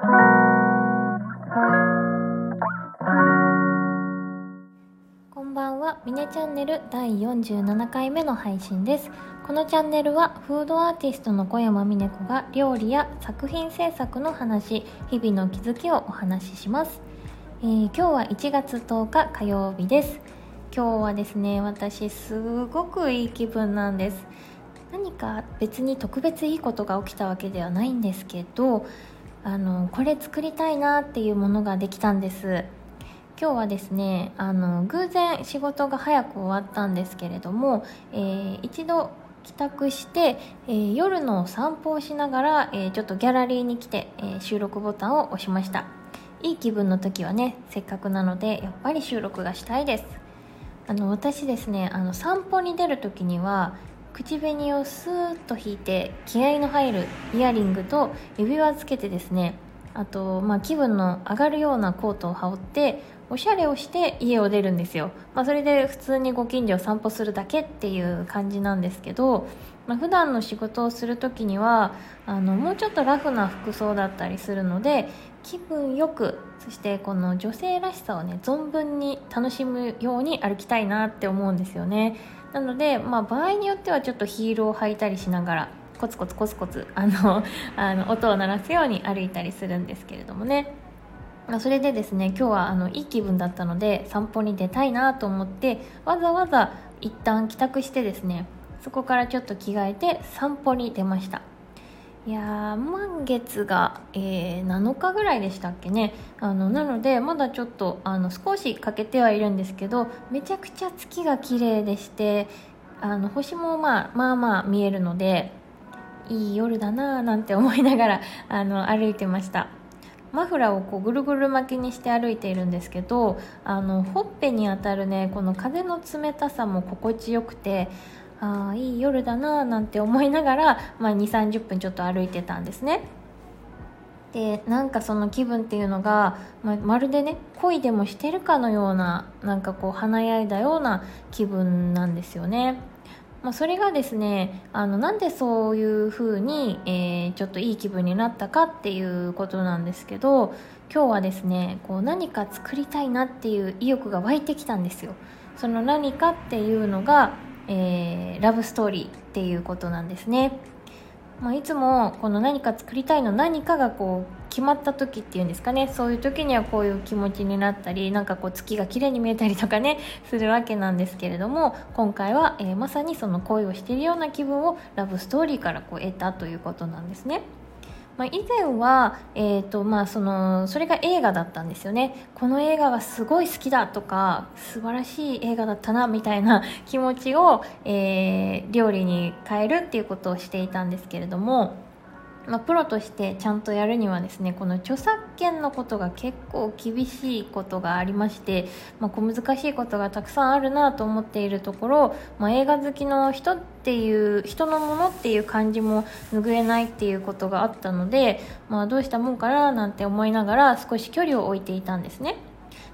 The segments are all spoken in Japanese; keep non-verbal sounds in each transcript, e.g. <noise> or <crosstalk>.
こんばんは、ミネチャンネル第47回目の配信です。このチャンネルはフードアーティストの小山美音子が料理や作品制作の話、日々の気づきをお話しします。えー今日は1月10日火曜日です。今日はですね、私すごくいい気分なんです。何か別に特別いいことが起きたわけではないんですけど、あのこれ作りたいなっていうものができたんです。今日はですねあの偶然仕事が早く終わったんですけれども、えー一度帰宅して、えー夜の散歩をしながら、えーちょっとギャラリーに来て、えー収録ボタンを押しましたいい気分の時はねせっかくなのでやっぱり収録がしたいですあの私ですねあの散歩に出る時には口紅をスーッと引いて気合の入るイヤリングと指輪つけてですねあと、まあ、気分の上がるようなコートを羽織っておしゃれをして家を出るんですよ、まあ、それで普通にご近所を散歩するだけっていう感じなんですけど、まあ、普段の仕事をする時にはあのもうちょっとラフな服装だったりするので気分よくそしてこの女性らしさをね存分に楽しむように歩きたいなって思うんですよね。なので、まあ、場合によってはちょっとヒールを履いたりしながらコツコツコツコツあの <laughs> あの音を鳴らすように歩いたりするんですけれどもね。それでですね今日はあのいい気分だったので散歩に出たいなと思ってわざわざ一旦帰宅してですねそこからちょっと着替えて散歩に出ました。いや満月が、えー7日ぐらいでしたっけね。あのなのでまだちょっとあの少し欠けてはいるんですけどめちゃくちゃ月が綺麗でしてあの星もまあまあまあ見えるのでいい夜だなぁなんて思いながら <laughs> あの歩いてました。マフラーをこうぐるぐる巻きにして歩いているんですけどあのほっぺに当たるねこの風の冷たさも心地よくてああいい夜だななんて思いながら、まあ、2 3 0分ちょっと歩いてたんですね。でなんかその気分っていうのがままるでね恋でもしてるかのようななんかこう華やいだような気分なんですよね。まあ、それがですねあのなんでそういう風に、えーちょっといい気分になったかっていうことなんですけど今日はですねこう何か作りたいなっていう意欲が湧いてきたんですよ。その何かっていうのが、えーラブストーリーっていうことなんですねまあ、いつもこの何か作りたいの何かがこう決まった時っていうんですかねそういう時にはこういう気持ちになったりなんかこう月が綺麗に見えたりとかね <laughs> するわけなんですけれども今回は、えーまさにその恋をしているような気分をラブストーリーからこう得たということなんですね。まあ、以前は、えーとまあ、そのそれが映画だったんですよね。この映画がすごい好きだとか素晴らしい映画だったなみたいな <laughs> 気持ちを、えー料理に変えるっていうことをしていたんですけれども、まあ、プロとしてちゃんとやるにはですねこの著作権のことが結構厳しいことがありまして、まあ、小難しいことがたくさんあるなと思っているところ、まあ、映画好きの人っていう人のものっていう感じも拭えないっていうことがあったので、まあ、どうしたもんかななんて思いながら少し距離を置いていたんですね。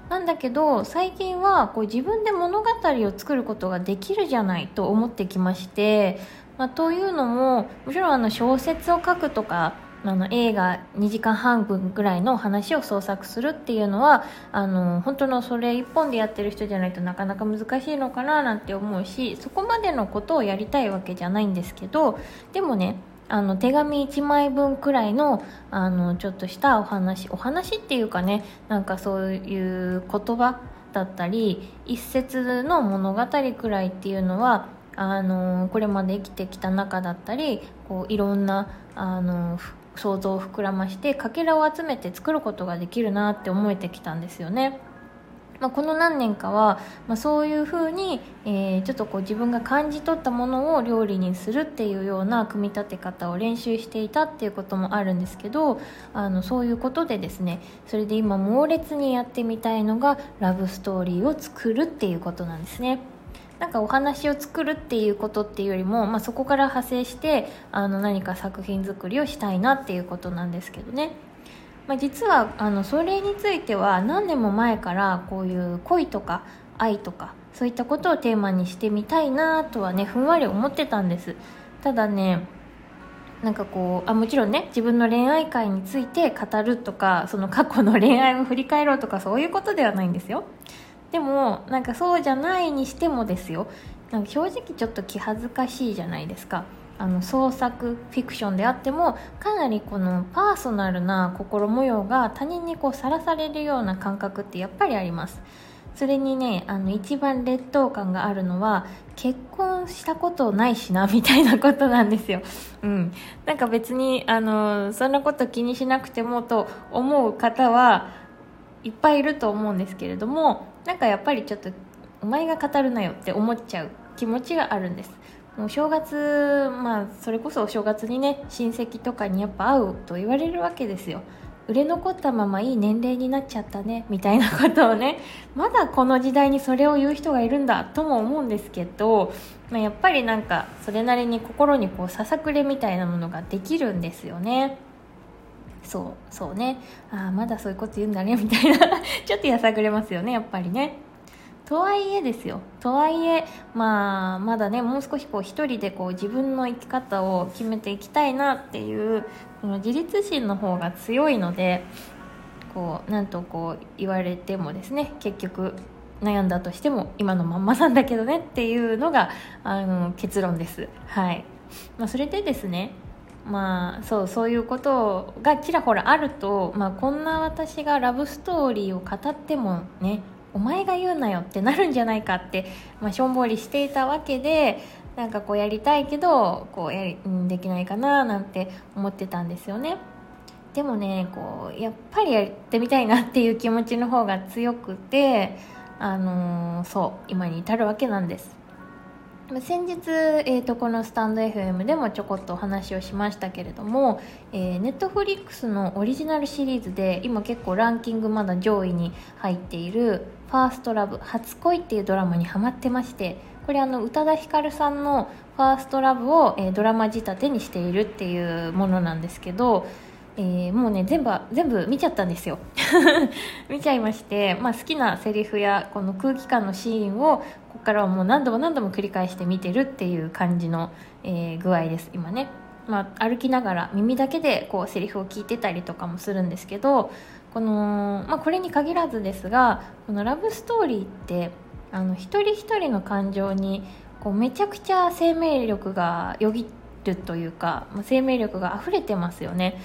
なんだけど最近はこう自分で物語を作ることができるじゃないと思ってきまして、まあ、というのももちろんあの小説を書くとかあの映画2時間半分ぐらいの話を創作するっていうのはあの本当のそれ一本でやってる人じゃないとなかなか難しいのかななんて思うしそこまでのことをやりたいわけじゃないんですけどでもねあの手紙1枚分くらいのあのちょっとしたお話お話っていうかねなんかそういう言葉だったり一節の物語くらいっていうのはあのこれまで生きてきた中だったりこういろんなあの想像を膨らましてかけらを集めて作ることができるなって思えてきたんですよね。まあ、この何年かは、まあ、そういうふうに、えーちょっとこう自分が感じ取ったものを料理にするっていうような組み立て方を練習していたっていうこともあるんですけどあのそういうことでですねそれで今猛烈にやってみたいのがラブストーリーを作るっていうことなんですね。なんかお話を作るっていうことっていうよりも、まあ、そこから派生してあの何か作品作りをしたいなっていうことなんですけどね。まあ、実はあのそれについては何年も前からこういう恋とか愛とかそういったことをテーマにしてみたいなとはねふんわり思ってたんですただねなんかこうあもちろんね自分の恋愛観について語るとかその過去の恋愛を振り返ろうとかそういうことではないんですよでもなんかそうじゃないにしてもですよ。なんか正直ちょっと気恥ずかしいじゃないですか。あの創作フィクションであってもかなりこのパーソナルな心模様が他人にこうさらされるような感覚ってやっぱりあります。それにねあの一番劣等感があるのは結婚したことないしなみたいなことなんですよ、うん、なんか別にあのそんなこと気にしなくてもと思う方はいっぱいいると思うんですけれどもなんかやっぱりちょっとお前が語るなよって思っちゃう気持ちがあるんです。もう正月まあそれこそお正月にね親戚とかにやっぱ会うと言われるわけですよ。売れ残ったままいい年齢になっちゃったねみたいなことをねまだこの時代にそれを言う人がいるんだとも思うんですけど、まあ、やっぱりなんかそれなりに心にこうささくれみたいなものができるんですよね。そうそうね。ああまだそういうこと言うんだね <laughs> みたいな。ちょっとやさぐれますよねやっぱりね。とはいえですよ。とはいえまあまだねもう少しこう一人でこう自分の生き方を決めていきたいなっていうこの自立心の方が強いのでこうなんとこう言われてもですね結局悩んだとしても今のまんまなんだけどねっていうのがあの結論です。はい、まあ、それでですねまあそうそういうことがちらほらあると、まあ、こんな私がラブストーリーを語ってもねお前が言うなよってなるんじゃないかって、まあ、しょんぼりしていたわけでなんかこうやりたいけどこうやりできないかななんて思ってたんですよね。でもねこうやっぱりやってみたいなっていう気持ちの方が強くてあのー、そう今に至るわけなんです。先日、えーと、このスタンド FM でもちょこっとお話をしましたけれども、えー、ネットフリックスのオリジナルシリーズで今結構ランキングまだ上位に入っている「ファーストラブ初恋」っていうドラマにハマってましてこれあの宇多田ヒカルさんの「ファーストラブを、えー、ドラマ仕立てにしているっていうものなんですけどえー、もうね全部全部見ちゃったんですよ。<laughs> 見ちゃいまして、まあ、好きなセリフやこの空気感のシーンをここからはもう何度も何度も繰り返して見てるっていう感じの、えー、具合です今ね、まあ、歩きながら耳だけでこうセリフを聞いてたりとかもするんですけどこの、まあ、これに限らずですがこのラブストーリーってあの一人一人の感情にこうめちゃくちゃ生命力がよぎるというか生命力が溢れてますよね。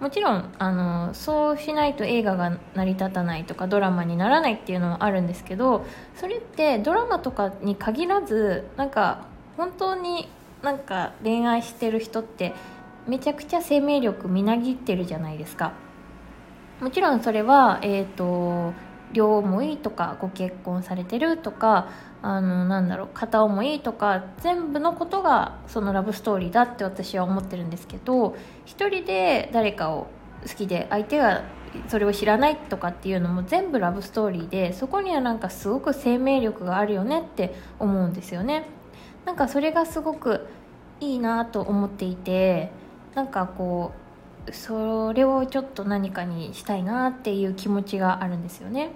もちろんあのそうしないと映画が成り立たないとかドラマにならないっていうのはあるんですけどそれってドラマとかに限らずなんか本当になんか恋愛してる人ってめちゃくちゃ生命力みなぎってるじゃないですか。もちろんそれは、えーと両思いとかご結婚されてるとかあのなんだろう片思いとか全部のことがそのラブストーリーだって私は思ってるんですけど一人で誰かを好きで相手がそれを知らないとかっていうのも全部ラブストーリーでそこにはなんかすごく生命力があるよねって思うんですよね。なんかそれがすごくいいなと思っていてなんかこうそれをちょっと何かにしたいなっていう気持ちがあるんですよね。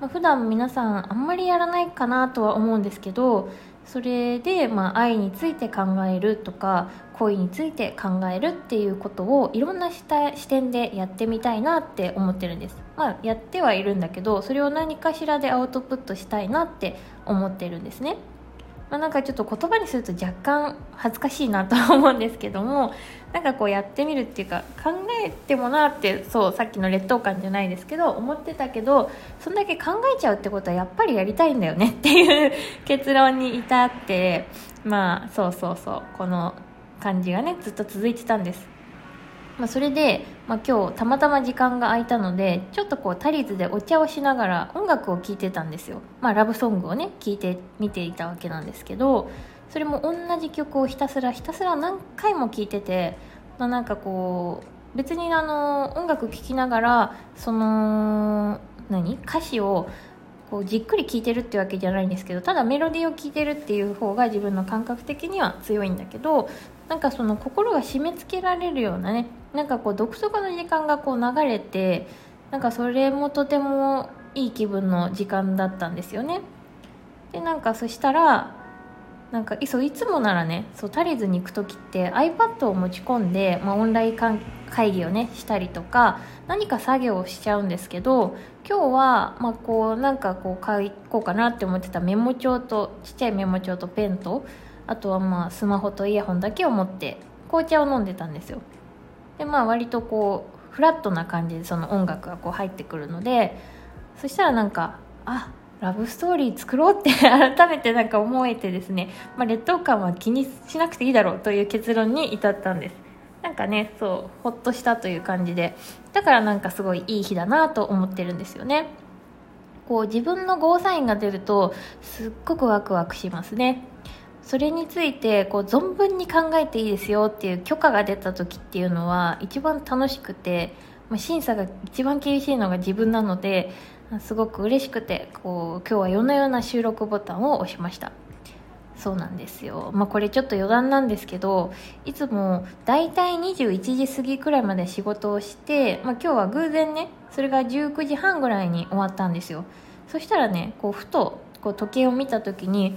まあ、普段皆さんあんまりやらないかなとは思うんですけどそれで、まあ、愛について考えるとか恋について考えるっていうことをいろんな視点でやってみたいなって思ってるんです。まあやってはいるんだけどそれを何かしらでアウトプットしたいなって思ってるんですね。まあ、なんかちょっと言葉にすると若干恥ずかしいなとは思うんですけどもなんかこうやってみるっていうか考えてもなってそうさっきの劣等感じゃないですけど思ってたけどそんだけ考えちゃうってことはやっぱりやりたいんだよねっていう結論に至ってまあそうそうそうこの感じがねずっと続いてたんです。まあ、それで、まあ、今日たまたま時間が空いたのでちょっとこうタリーズでお茶をしながら音楽を聴いてたんですよ、まあ、ラブソングをね聴いてみていたわけなんですけどそれも同じ曲をひたすらひたすら何回も聴いてて、まあ、なんかこう別にあの音楽聴きながらその何？歌詞をこうじっくり聴いてるってわけじゃないんですけどただメロディーを聴いてるっていう方が自分の感覚的には強いんだけどなんかその心が締め付けられるようなねなんかこう独特の時間がこう流れてなんかそれもとてもいい気分の時間だったんですよね。でなんかそしたらなんかいそいつもならねそうタリーズに行く時って iPad を持ち込んで、まあ、オンライン会議をねしたりとか何か作業をしちゃうんですけど今日は、まあ、こうなんかこう買いこうかなって思ってたメモ帳とちっちゃいメモ帳とペンとあとはまあスマホとイヤホンだけを持って紅茶を飲んでたんですよ。でまあ割とこうフラットな感じでその音楽がこう入ってくるのでそしたらなんかあラブストーリー作ろうって <laughs> 改めてなんか思えてですね、まあ、劣等感は気にしなくていいだろうという結論に至ったんです。なんかねそうほっとしたという感じで。だからなんかすごいいい日だなと思ってるんですよね。こう自分のゴーサインが出るとすっごくワクワクしますね。それについてこう存分に考えていいですよっていう許可が出た時っていうのは一番楽しくて、まあ、審査が一番厳しいのが自分なのですごく嬉しくてこう今日は夜な夜な収録ボタンを押しました。そうなんですよ。まあこれちょっと余談なんですけどいつも大体21時過ぎくらいまで仕事をして、まあ、今日は偶然ねそれが19時半ぐらいに終わったんですよ。そしたらねこうふとこう時計を見た時に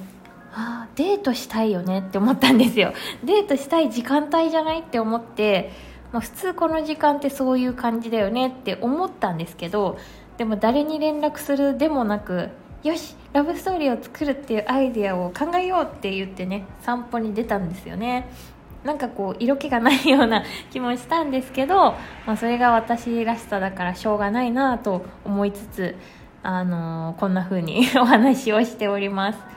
あデートしたいよねって思ったんですよ。<laughs> デートしたい時間帯じゃないって思って、まあ、普通この時間ってそういう感じだよねって思ったんですけどでも誰に連絡するでもなくよしラブストーリーを作るっていうアイデアを考えようって言ってね散歩に出たんですよね。なんかこう色気がないような気もしたんですけど、まあ、それが私らしさだからしょうがないなと思いつつ、あのー、こんな風に <laughs> お話をしております。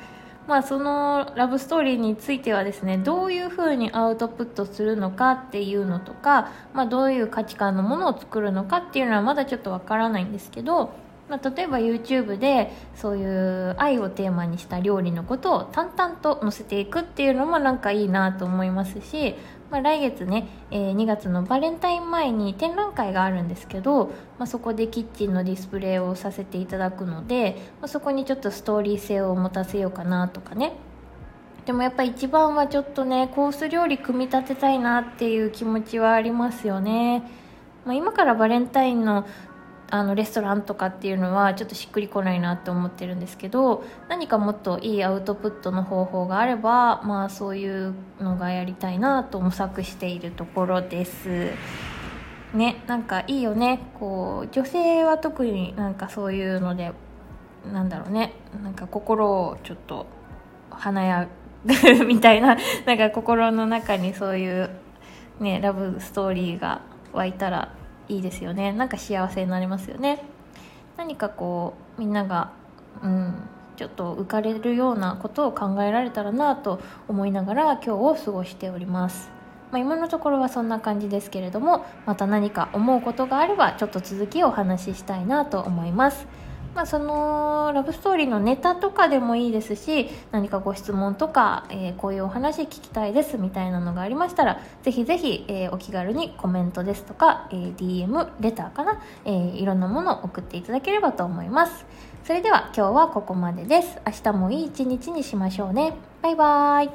まあ、そのラブストーリーについてはですねどういうふうにアウトプットするのかっていうのとか、まあ、どういう価値観のものを作るのかっていうのはまだちょっとわからないんですけど、まあ、例えば YouTube でそういう愛をテーマにした料理のことを淡々と載せていくっていうのもなんかいいなと思いますしまあ、来月ね、えー、2月のバレンタイン前に展覧会があるんですけど、まあ、そこでキッチンのディスプレイをさせていただくので、まあ、そこにちょっとストーリー性を持たせようかなとかね。でもやっぱ一番はちょっとねコース料理組み立てたいなっていう気持ちはありますよね、まあ、今からバレンタインのあのレストランとかっていうのはちょっとしっくりこないなって思ってるんですけど何かもっといいアウトプットの方法があればまあそういうのがやりたいなと模索しているところです。ねなんかいいよね。こう女性は特になんかそういうのでなんだろうね。なんか心をちょっと華やぐ <laughs> みたいななんか心の中にそういうねラブストーリーが湧いたらいいですよね。なんか幸せになりますよね。何かこうみんながうんちょっと浮かれるようなことを考えられたらなと思いながら今日を過ごしております。まあ、今のところはそんな感じですけれどもまた何か思うことがあればちょっと続きをお話ししたいなと思います。まあ、そのラブストーリーのネタとかでもいいですし何かご質問とか、えー、こういうお話聞きたいですみたいなのがありましたらぜひぜひ、えー、お気軽にコメントですとか、えー、DM レターかな、えいろんなものを送っていただければと思います。それでは今日はここまでです。明日もいい一日にしましょうね。バイバーイ。